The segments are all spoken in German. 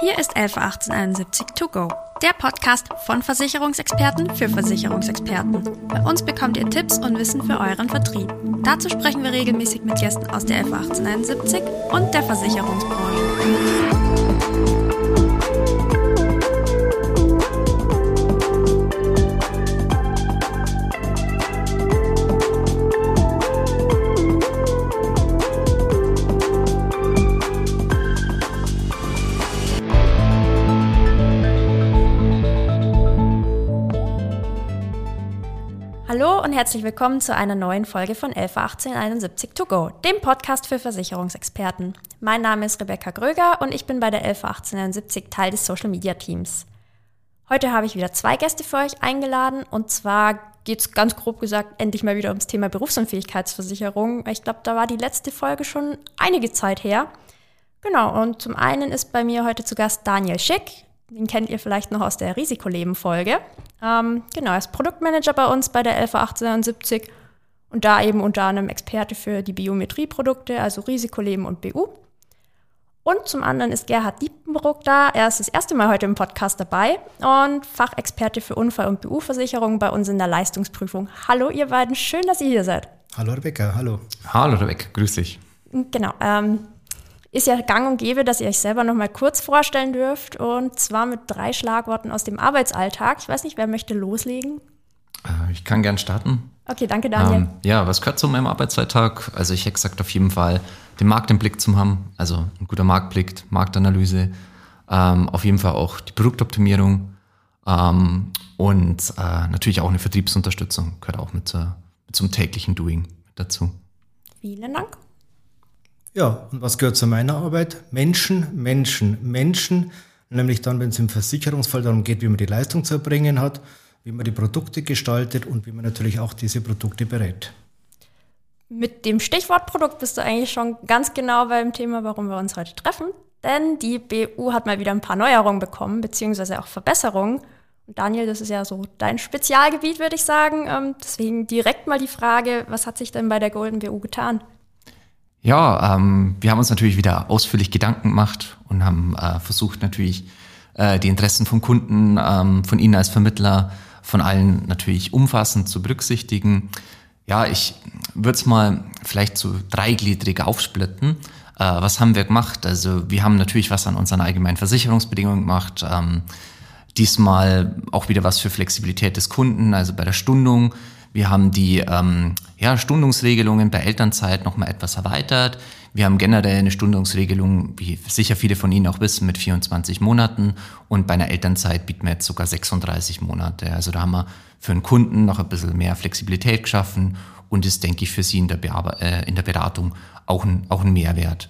Hier ist 111871 To Go, der Podcast von Versicherungsexperten für Versicherungsexperten. Bei uns bekommt ihr Tipps und Wissen für euren Vertrieb. Dazu sprechen wir regelmäßig mit Gästen aus der 111871 und der Versicherungsbranche. Und herzlich willkommen zu einer neuen Folge von 111871 To Go, dem Podcast für Versicherungsexperten. Mein Name ist Rebecca Gröger und ich bin bei der 111871 Teil des Social Media Teams. Heute habe ich wieder zwei Gäste für euch eingeladen und zwar geht es ganz grob gesagt endlich mal wieder ums Thema Berufsunfähigkeitsversicherung. Ich glaube, da war die letzte Folge schon einige Zeit her. Genau, und zum einen ist bei mir heute zu Gast Daniel Schick. Den kennt ihr vielleicht noch aus der Risikoleben-Folge. Ähm, genau, er ist Produktmanager bei uns bei der LV 1870 und da eben unter anderem Experte für die Biometrieprodukte, also Risikoleben und BU. Und zum anderen ist Gerhard Diepenbruck da. Er ist das erste Mal heute im Podcast dabei und Fachexperte für Unfall- und BU-Versicherungen bei uns in der Leistungsprüfung. Hallo, ihr beiden, schön, dass ihr hier seid. Hallo Rebecca, hallo. Hallo Rebecca, grüß dich. Genau, ähm, ist ja gang und gäbe, dass ihr euch selber noch mal kurz vorstellen dürft und zwar mit drei Schlagworten aus dem Arbeitsalltag. Ich weiß nicht, wer möchte loslegen? Äh, ich kann gern starten. Okay, danke Daniel. Ähm, ja, was gehört zu meinem Arbeitsalltag? Also ich hätte gesagt auf jeden Fall den Markt im Blick zu haben, also ein guter Marktblick, Marktanalyse, ähm, auf jeden Fall auch die Produktoptimierung ähm, und äh, natürlich auch eine Vertriebsunterstützung gehört auch mit, äh, mit zum täglichen Doing dazu. Vielen Dank. Ja, und was gehört zu meiner Arbeit? Menschen, Menschen, Menschen. Nämlich dann, wenn es im Versicherungsfall darum geht, wie man die Leistung zu erbringen hat, wie man die Produkte gestaltet und wie man natürlich auch diese Produkte berät. Mit dem Stichwort Produkt bist du eigentlich schon ganz genau beim Thema, warum wir uns heute treffen. Denn die BU hat mal wieder ein paar Neuerungen bekommen, beziehungsweise auch Verbesserungen. Und Daniel, das ist ja so dein Spezialgebiet, würde ich sagen. Ähm, deswegen direkt mal die Frage, was hat sich denn bei der Golden BU getan? Ja, ähm, wir haben uns natürlich wieder ausführlich Gedanken gemacht und haben äh, versucht natürlich äh, die Interessen vom Kunden, ähm, von Ihnen als Vermittler, von allen natürlich umfassend zu berücksichtigen. Ja, ich würde es mal vielleicht so dreigliedrig aufsplitten. Äh, was haben wir gemacht? Also wir haben natürlich was an unseren allgemeinen Versicherungsbedingungen gemacht. Ähm, diesmal auch wieder was für Flexibilität des Kunden, also bei der Stundung. Wir haben die ähm, ja, Stundungsregelungen bei Elternzeit nochmal etwas erweitert. Wir haben generell eine Stundungsregelung, wie sicher viele von Ihnen auch wissen, mit 24 Monaten. Und bei einer Elternzeit bieten wir jetzt sogar 36 Monate. Also da haben wir für einen Kunden noch ein bisschen mehr Flexibilität geschaffen und ist, denke ich, für Sie in der, Bearbe äh, in der Beratung auch ein, auch ein Mehrwert.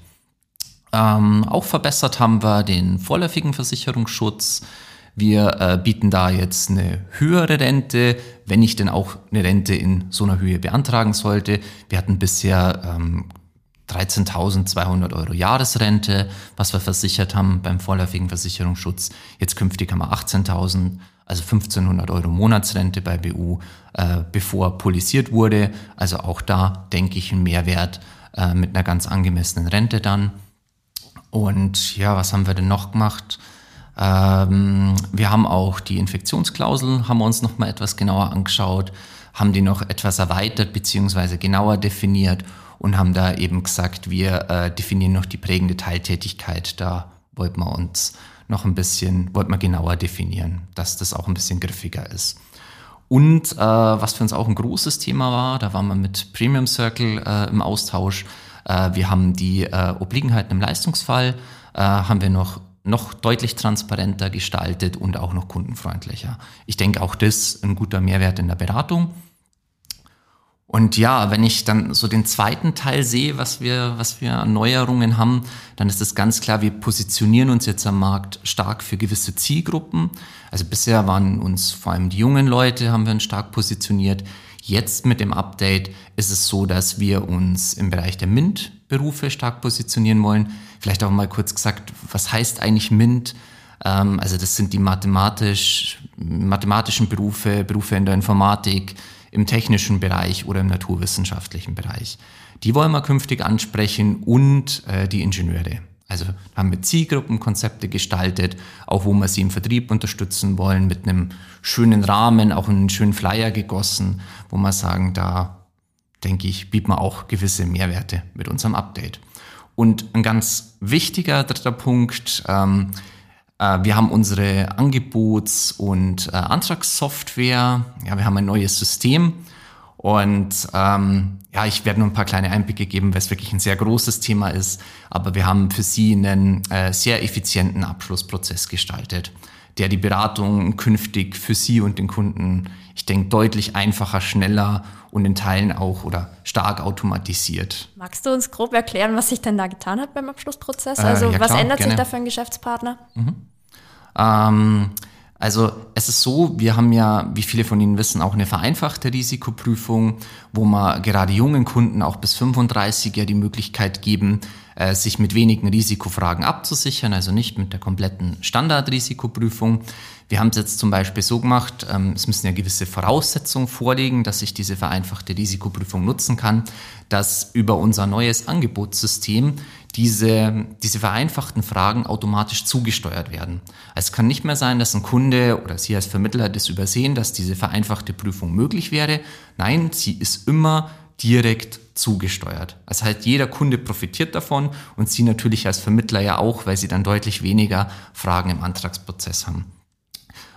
Ähm, auch verbessert haben wir den vorläufigen Versicherungsschutz. Wir äh, bieten da jetzt eine höhere Rente, wenn ich denn auch eine Rente in so einer Höhe beantragen sollte. Wir hatten bisher ähm, 13.200 Euro Jahresrente, was wir versichert haben beim vorläufigen Versicherungsschutz. Jetzt künftig haben wir 18.000, also 1.500 Euro Monatsrente bei BU, äh, bevor polisiert wurde. Also auch da denke ich ein Mehrwert äh, mit einer ganz angemessenen Rente dann. Und ja, was haben wir denn noch gemacht? Ähm, wir haben auch die Infektionsklausel, haben wir uns noch mal etwas genauer angeschaut, haben die noch etwas erweitert bzw. genauer definiert und haben da eben gesagt, wir äh, definieren noch die prägende Teiltätigkeit. Da wollten wir uns noch ein bisschen, wollten wir genauer definieren, dass das auch ein bisschen griffiger ist. Und äh, was für uns auch ein großes Thema war, da waren wir mit Premium Circle äh, im Austausch. Äh, wir haben die äh, Obliegenheiten im Leistungsfall, äh, haben wir noch noch deutlich transparenter gestaltet und auch noch kundenfreundlicher. Ich denke, auch das ist ein guter Mehrwert in der Beratung. Und ja, wenn ich dann so den zweiten Teil sehe, was wir, was wir an Neuerungen haben, dann ist es ganz klar, wir positionieren uns jetzt am Markt stark für gewisse Zielgruppen. Also bisher waren uns vor allem die jungen Leute, haben wir uns stark positioniert. Jetzt mit dem Update ist es so, dass wir uns im Bereich der MINT-Berufe stark positionieren wollen. Vielleicht auch mal kurz gesagt, was heißt eigentlich MINT? Ähm, also das sind die mathematisch, mathematischen Berufe, Berufe in der Informatik, im technischen Bereich oder im naturwissenschaftlichen Bereich. Die wollen wir künftig ansprechen und äh, die Ingenieure. Also haben wir Zielgruppenkonzepte gestaltet, auch wo wir sie im Vertrieb unterstützen wollen, mit einem schönen Rahmen, auch einen schönen Flyer gegossen, wo wir sagen, da denke ich, bieten wir auch gewisse Mehrwerte mit unserem Update. Und ein ganz wichtiger dritter Punkt, ähm, äh, wir haben unsere Angebots- und äh, Antragssoftware, ja, wir haben ein neues System. Und ähm, ja, ich werde nur ein paar kleine Einblicke geben, weil es wirklich ein sehr großes Thema ist, aber wir haben für Sie einen äh, sehr effizienten Abschlussprozess gestaltet der die Beratung künftig für Sie und den Kunden, ich denke, deutlich einfacher, schneller und in Teilen auch oder stark automatisiert. Magst du uns grob erklären, was sich denn da getan hat beim Abschlussprozess? Äh, also äh, ja, was klar, ändert gerne. sich da für einen Geschäftspartner? Mhm. Ähm, also es ist so, wir haben ja, wie viele von Ihnen wissen, auch eine vereinfachte Risikoprüfung, wo wir gerade jungen Kunden auch bis 35 ja die Möglichkeit geben, äh, sich mit wenigen Risikofragen abzusichern, also nicht mit der kompletten Standardrisikoprüfung. Wir haben es jetzt zum Beispiel so gemacht, ähm, es müssen ja gewisse Voraussetzungen vorliegen, dass ich diese vereinfachte Risikoprüfung nutzen kann, dass über unser neues Angebotssystem diese, diese vereinfachten Fragen automatisch zugesteuert werden. Es kann nicht mehr sein, dass ein Kunde oder Sie als Vermittler das übersehen, dass diese vereinfachte Prüfung möglich wäre. Nein, sie ist immer direkt zugesteuert. Das heißt, jeder Kunde profitiert davon und Sie natürlich als Vermittler ja auch, weil Sie dann deutlich weniger Fragen im Antragsprozess haben.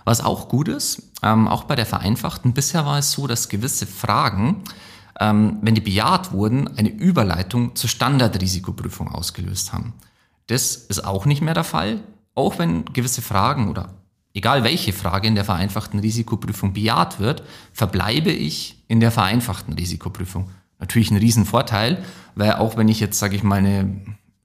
Was auch gut ist, ähm, auch bei der vereinfachten, bisher war es so, dass gewisse Fragen, ähm, wenn die bejaht wurden, eine Überleitung zur Standardrisikoprüfung ausgelöst haben. Das ist auch nicht mehr der Fall, auch wenn gewisse Fragen oder egal welche Frage in der vereinfachten Risikoprüfung bejaht wird, verbleibe ich in der vereinfachten Risikoprüfung. Natürlich ein Riesenvorteil, weil auch wenn ich jetzt, sage ich mal, eine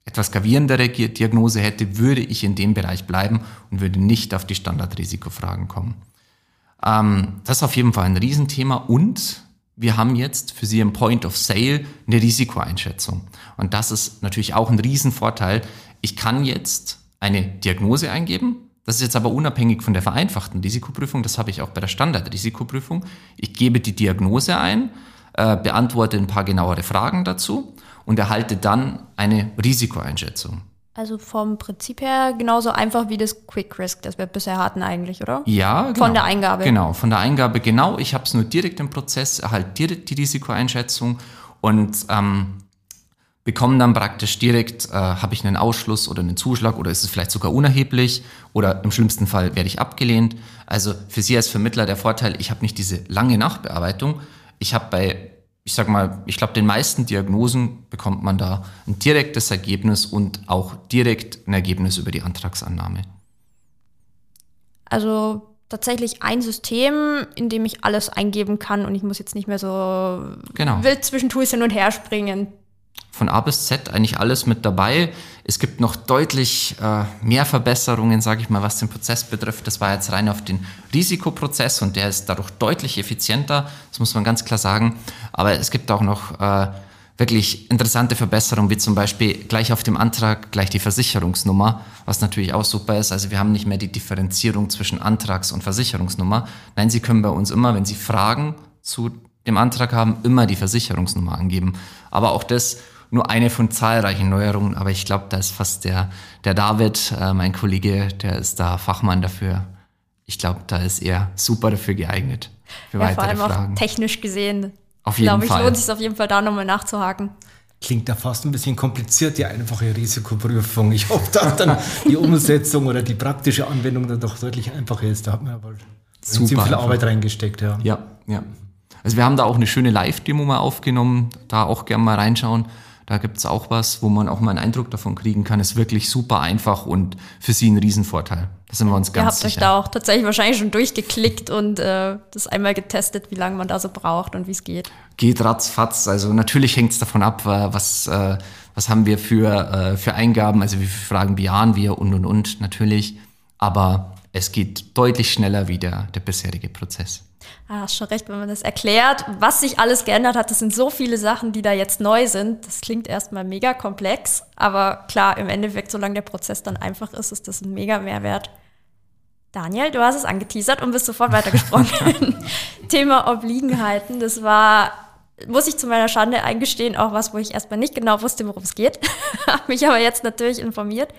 etwas gravierendere Diagnose hätte, würde ich in dem Bereich bleiben und würde nicht auf die Standardrisikofragen kommen. Ähm, das ist auf jeden Fall ein Riesenthema und wir haben jetzt für Sie im Point of Sale eine Risikoeinschätzung. Und das ist natürlich auch ein Riesenvorteil. Ich kann jetzt eine Diagnose eingeben, das ist jetzt aber unabhängig von der vereinfachten Risikoprüfung, das habe ich auch bei der Standardrisikoprüfung. Ich gebe die Diagnose ein, äh, beantworte ein paar genauere Fragen dazu und erhalte dann eine Risikoeinschätzung. Also vom Prinzip her genauso einfach wie das Quick Risk, das wir bisher hatten eigentlich, oder? Ja, genau. Von der Eingabe. Genau, von der Eingabe genau. Ich habe es nur direkt im Prozess, erhalte direkt die Risikoeinschätzung und ähm, bekommen dann praktisch direkt, äh, habe ich einen Ausschluss oder einen Zuschlag oder ist es vielleicht sogar unerheblich oder im schlimmsten Fall werde ich abgelehnt. Also für Sie als Vermittler der Vorteil, ich habe nicht diese lange Nachbearbeitung. Ich habe bei, ich sag mal, ich glaube, den meisten Diagnosen bekommt man da ein direktes Ergebnis und auch direkt ein Ergebnis über die Antragsannahme. Also tatsächlich ein System, in dem ich alles eingeben kann und ich muss jetzt nicht mehr so genau. wild zwischen Tools hin und her springen von A bis Z eigentlich alles mit dabei. Es gibt noch deutlich äh, mehr Verbesserungen, sage ich mal, was den Prozess betrifft. Das war jetzt rein auf den Risikoprozess und der ist dadurch deutlich effizienter. Das muss man ganz klar sagen. Aber es gibt auch noch äh, wirklich interessante Verbesserungen, wie zum Beispiel gleich auf dem Antrag gleich die Versicherungsnummer, was natürlich auch super ist. Also wir haben nicht mehr die Differenzierung zwischen Antrags- und Versicherungsnummer. Nein, Sie können bei uns immer, wenn Sie Fragen zu dem Antrag haben, immer die Versicherungsnummer angeben. Aber auch das nur eine von zahlreichen Neuerungen, aber ich glaube, da ist fast der, der David, äh, mein Kollege, der ist da Fachmann dafür. Ich glaube, da ist er super dafür geeignet. Für ja, weitere vor allem Fragen. auch technisch gesehen. Auf jeden glaube, Fall. Ich lohnt sich auf jeden Fall da nochmal nachzuhaken. Klingt da fast ein bisschen kompliziert, die einfache Risikoprüfung. Ich hoffe, dass dann die Umsetzung oder die praktische Anwendung dann doch deutlich einfacher ist. Da hat man aber super viel Arbeit reingesteckt. Ja, ja. ja. Also wir haben da auch eine schöne Live-Demo mal aufgenommen, da auch gerne mal reinschauen. Da gibt's auch was, wo man auch mal einen Eindruck davon kriegen kann. Ist wirklich super einfach und für Sie ein Riesenvorteil. Da sind wir uns ganz sicher. Ihr habt sicher. euch da auch tatsächlich wahrscheinlich schon durchgeklickt und äh, das einmal getestet, wie lange man da so braucht und wie es geht. Geht ratzfatz. Also natürlich hängt's davon ab, was, äh, was haben wir für, äh, für Eingaben, also wie viele Fragen bejahen wir und und und natürlich. Aber es geht deutlich schneller wie der, der bisherige Prozess. Ah, hast schon recht, wenn man das erklärt. Was sich alles geändert hat, das sind so viele Sachen, die da jetzt neu sind. Das klingt erstmal mega komplex, aber klar, im Endeffekt, solange der Prozess dann einfach ist, ist das ein mega Mehrwert. Daniel, du hast es angeteasert und bist sofort weitergesprochen. Thema Obliegenheiten, das war muss ich zu meiner Schande eingestehen, auch was, wo ich erstmal nicht genau wusste, worum es geht. habe mich aber jetzt natürlich informiert.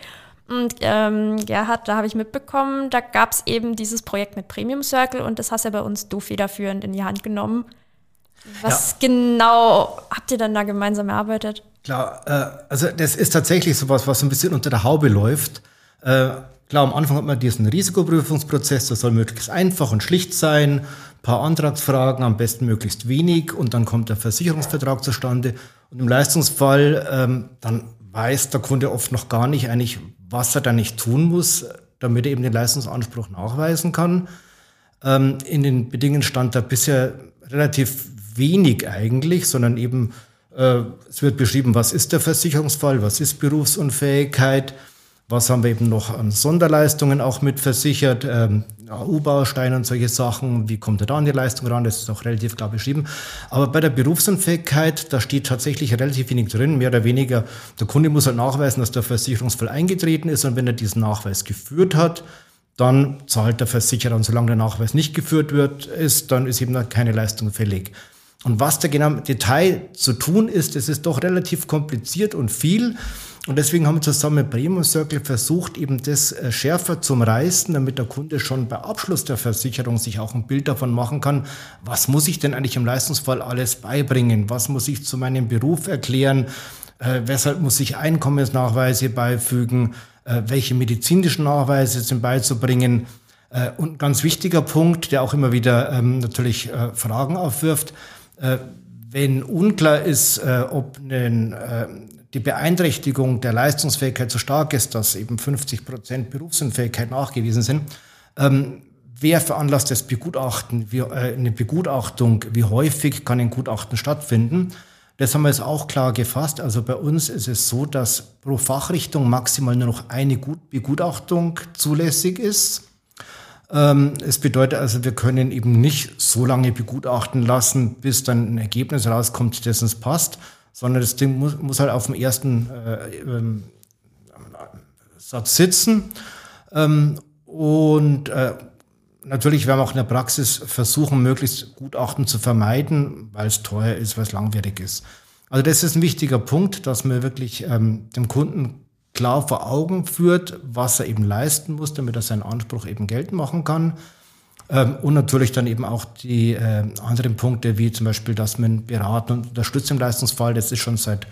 Und ähm, Gerhard, da habe ich mitbekommen, da gab es eben dieses Projekt mit Premium Circle und das hast ja bei uns du federführend in die Hand genommen. Was ja. genau habt ihr dann da gemeinsam erarbeitet? Klar, äh, also das ist tatsächlich sowas, was so ein bisschen unter der Haube läuft. Äh, klar, am Anfang hat man diesen Risikoprüfungsprozess, das soll möglichst einfach und schlicht sein paar Antragsfragen, am besten möglichst wenig und dann kommt der Versicherungsvertrag zustande. Und im Leistungsfall, ähm, dann weiß der Kunde oft noch gar nicht eigentlich, was er da nicht tun muss, damit er eben den Leistungsanspruch nachweisen kann. Ähm, in den Bedingungen stand da bisher relativ wenig eigentlich, sondern eben äh, es wird beschrieben, was ist der Versicherungsfall, was ist Berufsunfähigkeit, was haben wir eben noch an Sonderleistungen auch mit versichert? Ähm, AU-Bausteine und solche Sachen. Wie kommt er da an die Leistung ran? Das ist auch relativ klar beschrieben. Aber bei der Berufsunfähigkeit, da steht tatsächlich relativ wenig drin. Mehr oder weniger, der Kunde muss halt nachweisen, dass der Versicherungsfall eingetreten ist. Und wenn er diesen Nachweis geführt hat, dann zahlt der Versicherer. Und solange der Nachweis nicht geführt wird, ist, dann ist eben keine Leistung fällig. Und was da genau im Detail zu tun ist, das ist doch relativ kompliziert und viel. Und deswegen haben wir zusammen mit Premium Circle versucht, eben das äh, schärfer zum Reißen, damit der Kunde schon bei Abschluss der Versicherung sich auch ein Bild davon machen kann, was muss ich denn eigentlich im Leistungsfall alles beibringen? Was muss ich zu meinem Beruf erklären? Äh, weshalb muss ich Einkommensnachweise beifügen? Äh, welche medizinischen Nachweise sind beizubringen? Äh, und ein ganz wichtiger Punkt, der auch immer wieder ähm, natürlich äh, Fragen aufwirft, äh, wenn unklar ist, ob ein die Beeinträchtigung der Leistungsfähigkeit so stark ist, dass eben 50 Prozent Berufsunfähigkeit nachgewiesen sind, ähm, wer veranlasst das Begutachten, wie, äh, eine Begutachtung, wie häufig kann ein Gutachten stattfinden? Das haben wir jetzt auch klar gefasst. Also bei uns ist es so, dass pro Fachrichtung maximal nur noch eine Begutachtung zulässig ist. Ähm, es bedeutet also, wir können eben nicht so lange begutachten lassen, bis dann ein Ergebnis rauskommt, das uns passt, sondern das Ding muss, muss halt auf dem ersten äh, ähm, Satz sitzen. Ähm, und äh, natürlich werden wir auch in der Praxis versuchen, möglichst Gutachten zu vermeiden, weil es teuer ist, weil es langwierig ist. Also das ist ein wichtiger Punkt, dass man wirklich ähm, dem Kunden klar vor Augen führt, was er eben leisten muss, damit er seinen Anspruch eben geltend machen kann. Ähm, und natürlich dann eben auch die äh, anderen Punkte, wie zum Beispiel, dass man beraten und unterstützt im Leistungsfall. Das ist schon seit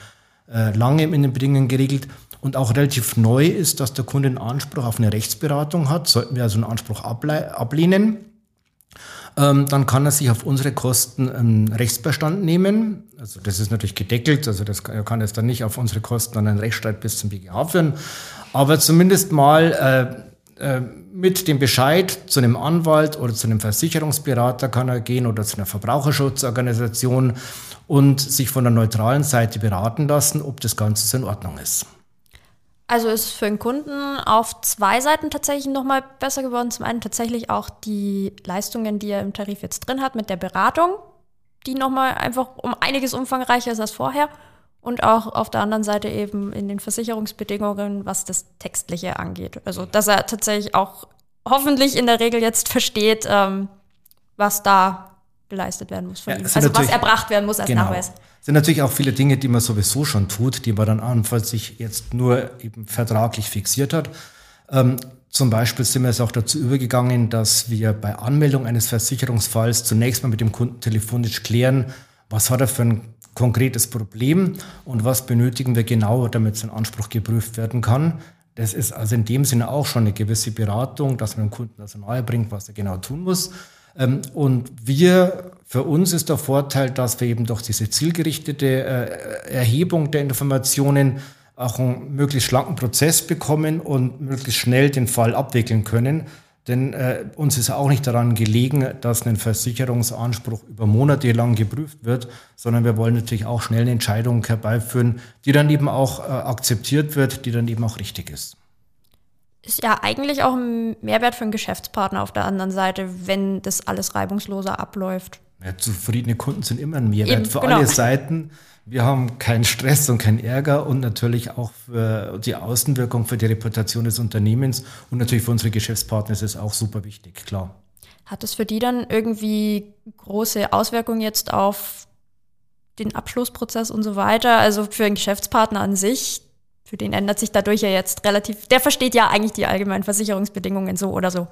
äh, langem in den Bedingungen geregelt. Und auch relativ neu ist, dass der Kunde einen Anspruch auf eine Rechtsberatung hat. Sollten wir also einen Anspruch ablehnen, ähm, dann kann er sich auf unsere Kosten einen Rechtsbestand nehmen. Also das ist natürlich gedeckelt, also das kann, er kann jetzt dann nicht auf unsere Kosten einen Rechtsstreit bis zum BGH führen. Aber zumindest mal äh, äh, mit dem Bescheid zu einem Anwalt oder zu einem Versicherungsberater kann er gehen oder zu einer Verbraucherschutzorganisation und sich von der neutralen Seite beraten lassen, ob das Ganze so in Ordnung ist. Also ist für den Kunden auf zwei Seiten tatsächlich nochmal besser geworden. Zum einen tatsächlich auch die Leistungen, die er im Tarif jetzt drin hat mit der Beratung, die nochmal einfach um einiges umfangreicher ist als vorher. Und auch auf der anderen Seite eben in den Versicherungsbedingungen, was das Textliche angeht. Also, dass er tatsächlich auch hoffentlich in der Regel jetzt versteht, ähm, was da geleistet werden muss von ja, ihm. Also, was erbracht werden muss als genau. Nachweis. Es sind natürlich auch viele Dinge, die man sowieso schon tut, die man dann anfalls sich jetzt nur eben vertraglich fixiert hat. Ähm, zum Beispiel sind wir jetzt auch dazu übergegangen, dass wir bei Anmeldung eines Versicherungsfalls zunächst mal mit dem Kunden telefonisch klären, was hat er für ein konkretes Problem und was benötigen wir genau, damit sein Anspruch geprüft werden kann. Das ist also in dem Sinne auch schon eine gewisse Beratung, dass man dem Kunden das nahe bringt, was er genau tun muss. Ähm, und wir, für uns ist der Vorteil, dass wir eben durch diese zielgerichtete äh, Erhebung der Informationen auch einen möglichst schlanken Prozess bekommen und möglichst schnell den Fall abwickeln können. Denn äh, uns ist auch nicht daran gelegen, dass ein Versicherungsanspruch über Monate lang geprüft wird, sondern wir wollen natürlich auch schnell eine Entscheidung herbeiführen, die dann eben auch äh, akzeptiert wird, die dann eben auch richtig ist. Ist ja eigentlich auch ein Mehrwert für einen Geschäftspartner auf der anderen Seite, wenn das alles reibungsloser abläuft. Ja, zufriedene Kunden sind immer ein Mehrwert Eben, für genau. alle Seiten. Wir haben keinen Stress und keinen Ärger und natürlich auch für die Außenwirkung, für die Reputation des Unternehmens und natürlich für unsere Geschäftspartner ist es auch super wichtig, klar. Hat es für die dann irgendwie große Auswirkungen jetzt auf den Abschlussprozess und so weiter. Also für einen Geschäftspartner an sich, für den ändert sich dadurch ja jetzt relativ, der versteht ja eigentlich die allgemeinen Versicherungsbedingungen so oder so.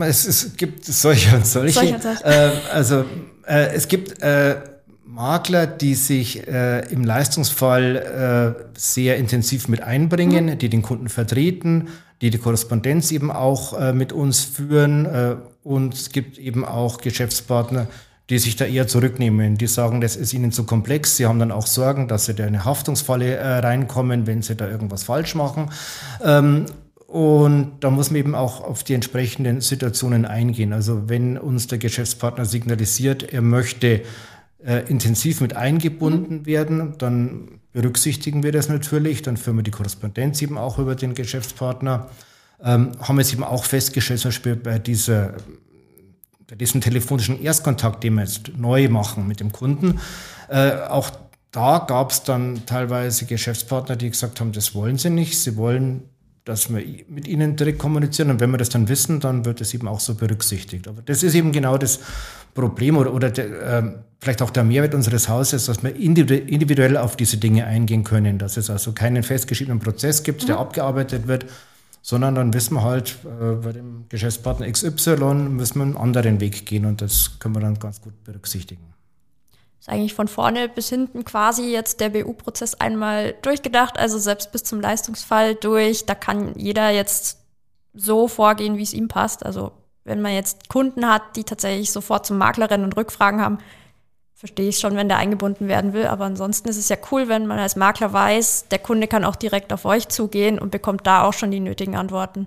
Es, es gibt solche und solche. solche, und solche. Äh, also äh, es gibt äh, Makler, die sich äh, im Leistungsfall äh, sehr intensiv mit einbringen, mhm. die den Kunden vertreten, die die Korrespondenz eben auch äh, mit uns führen. Äh, und es gibt eben auch Geschäftspartner, die sich da eher zurücknehmen. Die sagen, das ist ihnen zu komplex. Sie haben dann auch Sorgen, dass sie da in eine Haftungsfalle äh, reinkommen, wenn sie da irgendwas falsch machen. Ähm, und da muss man eben auch auf die entsprechenden Situationen eingehen. Also wenn uns der Geschäftspartner signalisiert, er möchte äh, intensiv mit eingebunden mhm. werden, dann berücksichtigen wir das natürlich. Dann führen wir die Korrespondenz eben auch über den Geschäftspartner. Ähm, haben jetzt eben auch festgestellt, zum Beispiel bei dieser bei diesem telefonischen Erstkontakt, den wir jetzt neu machen mit dem Kunden, äh, auch da gab es dann teilweise Geschäftspartner, die gesagt haben, das wollen sie nicht. Sie wollen, dass wir mit ihnen direkt kommunizieren. Und wenn wir das dann wissen, dann wird es eben auch so berücksichtigt. Aber das ist eben genau das Problem oder, oder der, äh, vielleicht auch der Mehrwert unseres Hauses, dass wir individuell auf diese Dinge eingehen können. Dass es also keinen festgeschriebenen Prozess gibt, mhm. der abgearbeitet wird, sondern dann wissen wir halt, äh, bei dem Geschäftspartner XY müssen wir einen anderen Weg gehen und das können wir dann ganz gut berücksichtigen. Ist eigentlich von vorne bis hinten quasi jetzt der BU-Prozess einmal durchgedacht, also selbst bis zum Leistungsfall durch. Da kann jeder jetzt so vorgehen, wie es ihm passt. Also wenn man jetzt Kunden hat, die tatsächlich sofort zum Makler rennen und Rückfragen haben, verstehe ich schon, wenn der eingebunden werden will. Aber ansonsten ist es ja cool, wenn man als Makler weiß, der Kunde kann auch direkt auf euch zugehen und bekommt da auch schon die nötigen Antworten.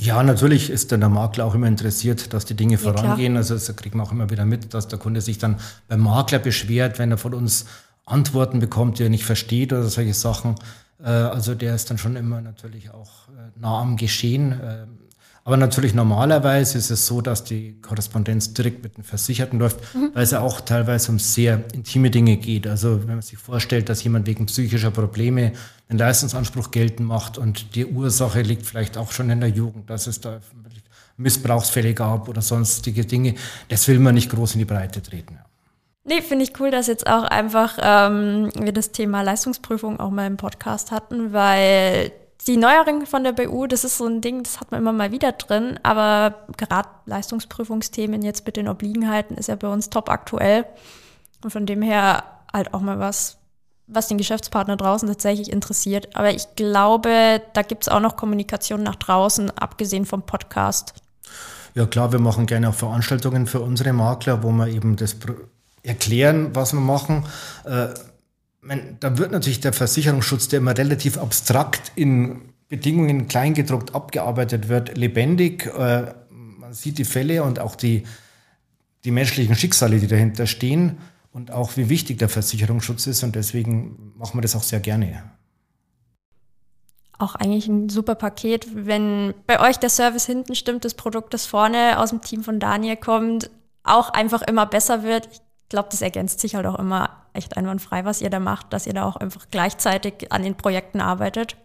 Ja, natürlich ist dann der Makler auch immer interessiert, dass die Dinge vorangehen. Klar. Also das kriegt man auch immer wieder mit, dass der Kunde sich dann beim Makler beschwert, wenn er von uns Antworten bekommt, die er nicht versteht oder solche Sachen. Äh, also der ist dann schon immer natürlich auch äh, nah am Geschehen. Aber natürlich normalerweise ist es so, dass die Korrespondenz direkt mit den Versicherten läuft, mhm. weil es ja auch teilweise um sehr intime Dinge geht. Also wenn man sich vorstellt, dass jemand wegen psychischer Probleme einen Leistungsanspruch geltend macht und die Ursache liegt vielleicht auch schon in der Jugend, dass es da Missbrauchsfälle gab oder sonstige Dinge, das will man nicht groß in die Breite treten. Nee, finde ich cool, dass jetzt auch einfach ähm, wir das Thema Leistungsprüfung auch mal im Podcast hatten, weil die Neuerungen von der BU, das ist so ein Ding, das hat man immer mal wieder drin, aber gerade Leistungsprüfungsthemen jetzt mit den Obliegenheiten ist ja bei uns top aktuell. Und von dem her halt auch mal was, was den Geschäftspartner draußen tatsächlich interessiert. Aber ich glaube, da gibt es auch noch Kommunikation nach draußen, abgesehen vom Podcast. Ja klar, wir machen gerne auch Veranstaltungen für unsere Makler, wo wir eben das erklären, was wir machen. Äh, meine, da wird natürlich der Versicherungsschutz, der immer relativ abstrakt in Bedingungen kleingedruckt abgearbeitet wird, lebendig. Äh, man sieht die Fälle und auch die, die menschlichen Schicksale, die dahinter stehen und auch wie wichtig der Versicherungsschutz ist. Und deswegen machen wir das auch sehr gerne. Auch eigentlich ein super Paket. Wenn bei euch der Service hinten stimmt, das Produkt, das vorne aus dem Team von Daniel kommt, auch einfach immer besser wird. Ich glaube, das ergänzt sich halt auch immer echt einwandfrei, was ihr da macht, dass ihr da auch einfach gleichzeitig an den Projekten arbeitet.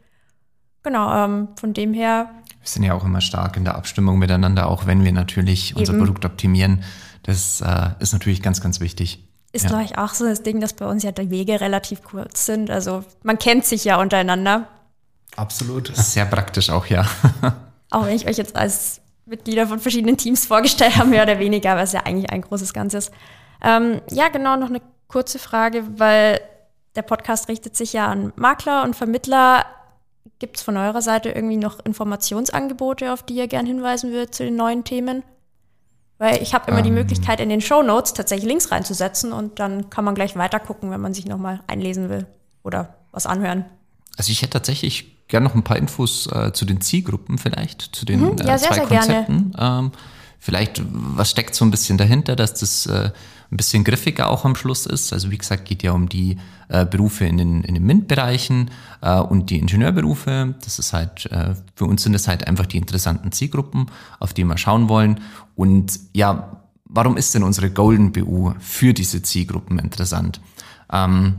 Genau, ähm, von dem her. Wir sind ja auch immer stark in der Abstimmung miteinander, auch wenn wir natürlich Eben. unser Produkt optimieren. Das äh, ist natürlich ganz, ganz wichtig. Ist, ja. glaube ich, auch so das Ding, dass bei uns ja die Wege relativ kurz sind. Also man kennt sich ja untereinander. Absolut. Sehr praktisch auch, ja. auch wenn ich euch jetzt als Mitglieder von verschiedenen Teams vorgestellt habe, mehr oder weniger, aber es ja eigentlich ein großes Ganzes. Ähm, ja, genau, noch eine kurze Frage, weil der Podcast richtet sich ja an Makler und Vermittler. Gibt es von eurer Seite irgendwie noch Informationsangebote, auf die ihr gern hinweisen würdet zu den neuen Themen? Weil ich habe immer ähm. die Möglichkeit, in den Show Notes tatsächlich Links reinzusetzen und dann kann man gleich weiter gucken, wenn man sich nochmal einlesen will oder was anhören. Also ich hätte tatsächlich gerne noch ein paar Infos äh, zu den Zielgruppen vielleicht, zu den mhm, ja, äh, zwei sehr, sehr Konzepten. Ähm, vielleicht, was steckt so ein bisschen dahinter, dass das äh, ein bisschen griffiger auch am Schluss ist. Also wie gesagt, geht ja um die äh, Berufe in den, in den MINT-Bereichen äh, und die Ingenieurberufe. Das ist halt, äh, für uns sind es halt einfach die interessanten Zielgruppen, auf die wir schauen wollen. Und ja, warum ist denn unsere Golden BU für diese Zielgruppen interessant? Ähm,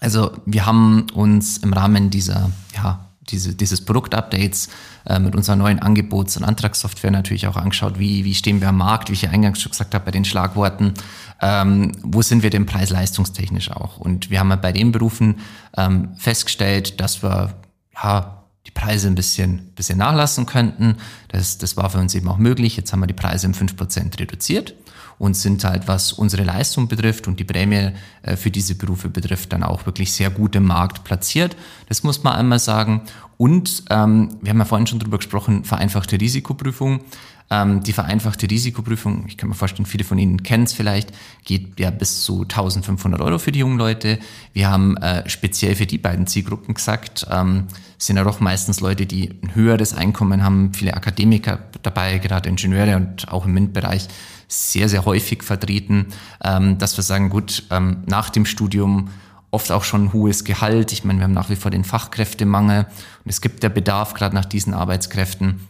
also wir haben uns im Rahmen dieser ja, diese, dieses Produktupdates äh, mit unserer neuen Angebots- und Antragssoftware natürlich auch angeschaut, wie, wie stehen wir am Markt, wie ich ja eingangs schon gesagt habe bei den Schlagworten, ähm, wo sind wir denn preis-leistungstechnisch auch. Und wir haben ja bei den Berufen ähm, festgestellt, dass wir ja, die Preise ein bisschen, bisschen nachlassen könnten. Das, das war für uns eben auch möglich. Jetzt haben wir die Preise um 5% reduziert und sind halt, was unsere Leistung betrifft und die Prämie äh, für diese Berufe betrifft, dann auch wirklich sehr gut im Markt platziert. Das muss man einmal sagen. Und ähm, wir haben ja vorhin schon drüber gesprochen, vereinfachte Risikoprüfung. Ähm, die vereinfachte Risikoprüfung, ich kann mir vorstellen, viele von Ihnen kennen es vielleicht, geht ja bis zu 1500 Euro für die jungen Leute. Wir haben äh, speziell für die beiden Zielgruppen gesagt, ähm, sind ja doch meistens Leute, die ein höheres Einkommen haben, viele Akademiker dabei, gerade Ingenieure und auch im MINT-Bereich sehr, sehr häufig vertreten, ähm, dass wir sagen, gut, ähm, nach dem Studium oft auch schon ein hohes Gehalt. Ich meine, wir haben nach wie vor den Fachkräftemangel und es gibt der Bedarf gerade nach diesen Arbeitskräften,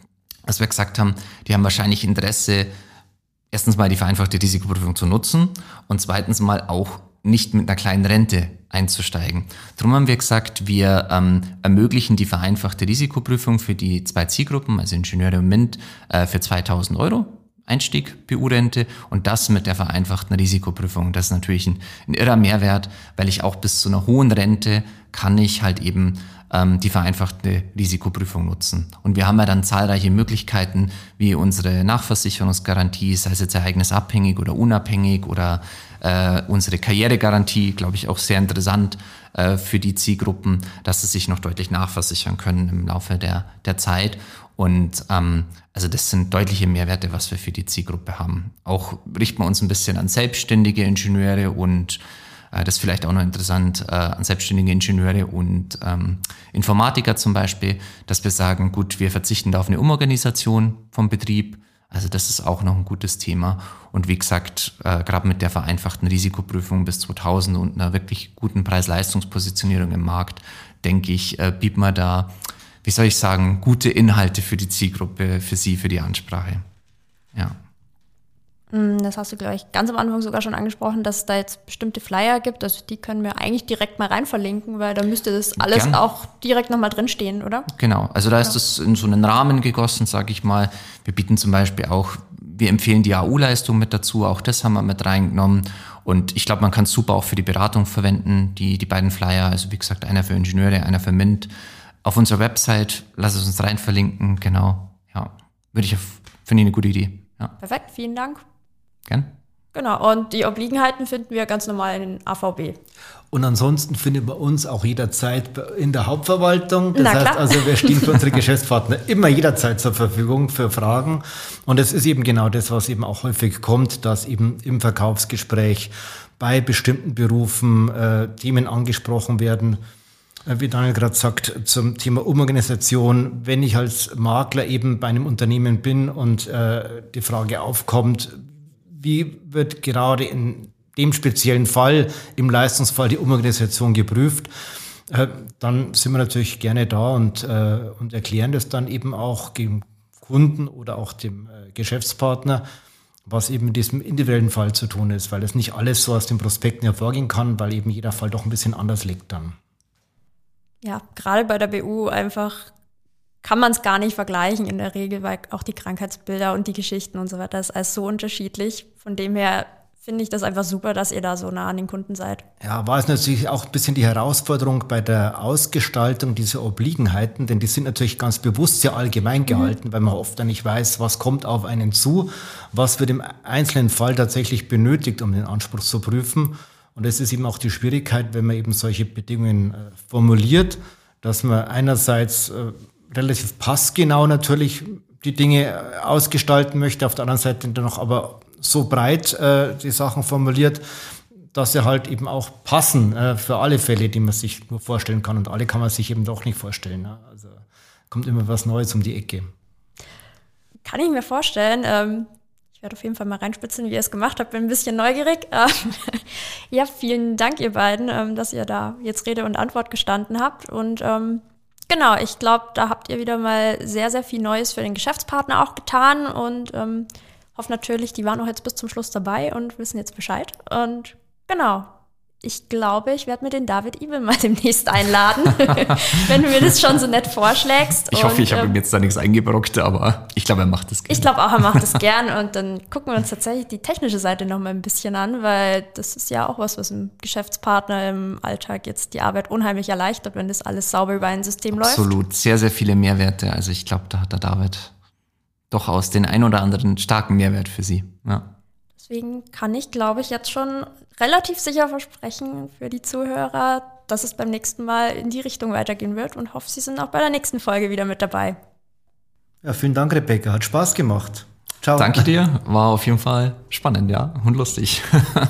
dass wir gesagt haben, die haben wahrscheinlich Interesse, erstens mal die vereinfachte Risikoprüfung zu nutzen und zweitens mal auch nicht mit einer kleinen Rente einzusteigen. Darum haben wir gesagt, wir ähm, ermöglichen die vereinfachte Risikoprüfung für die zwei Zielgruppen, also Ingenieure und MINT, äh, für 2000 Euro Einstieg BU-Rente und das mit der vereinfachten Risikoprüfung. Das ist natürlich ein, ein irrer Mehrwert, weil ich auch bis zu einer hohen Rente kann ich halt eben ähm, die vereinfachte Risikoprüfung nutzen. Und wir haben ja dann zahlreiche Möglichkeiten, wie unsere Nachversicherungsgarantie, sei es jetzt ereignisabhängig oder unabhängig oder äh, unsere Karrieregarantie, glaube ich, auch sehr interessant äh, für die Zielgruppen, dass sie sich noch deutlich nachversichern können im Laufe der, der Zeit. Und ähm, also das sind deutliche Mehrwerte, was wir für die Zielgruppe haben. Auch richten wir uns ein bisschen an selbstständige Ingenieure und das ist vielleicht auch noch interessant, äh, an selbstständige Ingenieure und ähm, Informatiker zum Beispiel, dass wir sagen, gut, wir verzichten da auf eine Umorganisation vom Betrieb. Also das ist auch noch ein gutes Thema. Und wie gesagt, äh, gerade mit der vereinfachten Risikoprüfung bis 2000 und einer wirklich guten Preis-Leistungspositionierung im Markt, denke ich, äh, bieten wir da, wie soll ich sagen, gute Inhalte für die Zielgruppe, für Sie, für die Ansprache. Ja. Mm, das hast du, glaube ich, ganz am Anfang sogar schon angesprochen, dass es da jetzt bestimmte Flyer gibt. Also die können wir eigentlich direkt mal rein verlinken, weil da müsste das alles Gern. auch direkt nochmal drinstehen, oder? Genau, also da ist das in so einen Rahmen gegossen, sage ich mal. Wir bieten zum Beispiel auch, wir empfehlen die AU-Leistung mit dazu, auch das haben wir mit reingenommen. Und ich glaube, man kann es super auch für die Beratung verwenden, die, die beiden Flyer, also wie gesagt, einer für Ingenieure, einer für MINT. Auf unserer Website, lass es uns rein verlinken, genau. Ja, würde ich, finde ich eine gute Idee. Ja. Perfekt, vielen Dank. Gern. Genau, und die Obliegenheiten finden wir ganz normal in den AVB. Und ansonsten findet man uns auch jederzeit in der Hauptverwaltung. Das heißt also, wir stehen für unsere Geschäftspartner immer jederzeit zur Verfügung für Fragen. Und es ist eben genau das, was eben auch häufig kommt, dass eben im Verkaufsgespräch bei bestimmten Berufen äh, Themen angesprochen werden. Äh, wie Daniel gerade sagt, zum Thema Umorganisation. Wenn ich als Makler eben bei einem Unternehmen bin und äh, die Frage aufkommt, wie wird gerade in dem speziellen Fall, im Leistungsfall, die Umorganisation geprüft, äh, dann sind wir natürlich gerne da und, äh, und erklären das dann eben auch dem Kunden oder auch dem äh, Geschäftspartner, was eben in diesem individuellen Fall zu tun ist, weil es nicht alles so aus den Prospekten hervorgehen kann, weil eben jeder Fall doch ein bisschen anders liegt dann. Ja, gerade bei der BU einfach kann man es gar nicht vergleichen in der Regel, weil auch die Krankheitsbilder und die Geschichten und so weiter ist alles so unterschiedlich. Von dem her finde ich das einfach super, dass ihr da so nah an den Kunden seid. Ja, war es natürlich auch ein bisschen die Herausforderung bei der Ausgestaltung dieser Obliegenheiten, denn die sind natürlich ganz bewusst sehr allgemein mhm. gehalten, mhm. weil man oft dann nicht weiß, was kommt auf einen zu, was wird im einzelnen Fall tatsächlich benötigt, um den Anspruch zu prüfen. Und es ist eben auch die Schwierigkeit, wenn man eben solche Bedingungen äh, formuliert, dass man einerseits äh, relativ passgenau natürlich die Dinge äh, ausgestalten möchte, auf der anderen Seite dann noch aber so breit äh, die Sachen formuliert, dass sie halt eben auch passen äh, für alle Fälle, die man sich nur vorstellen kann. Und alle kann man sich eben doch nicht vorstellen. Ne? Also kommt immer was Neues um die Ecke. Kann ich mir vorstellen. Ähm, ich werde auf jeden Fall mal reinspitzen, wie ihr es gemacht habt. Bin ein bisschen neugierig. Ähm, ja, vielen Dank, ihr beiden, ähm, dass ihr da jetzt Rede und Antwort gestanden habt. Und ähm, Genau, ich glaube, da habt ihr wieder mal sehr, sehr viel Neues für den Geschäftspartner auch getan und ähm, hoffe natürlich, die waren auch jetzt bis zum Schluss dabei und wissen jetzt Bescheid. Und genau, ich glaube, ich werde mir den David Ibel mal demnächst einladen, wenn du mir das schon so nett vorschlägst. Ich hoffe, und, ich habe ähm, ihm jetzt da nichts eingebrockt, aber ich glaube, er macht das gerne. Ich glaube auch, er macht das gern und dann gucken wir uns tatsächlich die technische Seite noch mal ein bisschen an, weil das ist ja auch was, was dem Geschäftspartner im Alltag jetzt die Arbeit unheimlich erleichtert, wenn das alles sauber über ein System Absolut. läuft. Absolut, sehr, sehr viele Mehrwerte. Also ich glaube, da hat der David durchaus den ein oder anderen starken Mehrwert für Sie. Ja. Deswegen kann ich, glaube ich, jetzt schon relativ sicher versprechen für die Zuhörer, dass es beim nächsten Mal in die Richtung weitergehen wird und hoffe, Sie sind auch bei der nächsten Folge wieder mit dabei. Ja, vielen Dank, Rebecca. Hat Spaß gemacht. Ciao. Danke dir. War auf jeden Fall spannend, ja, und lustig.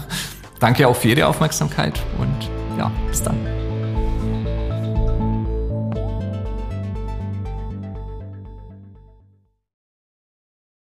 Danke auch für Ihre Aufmerksamkeit und ja, bis dann.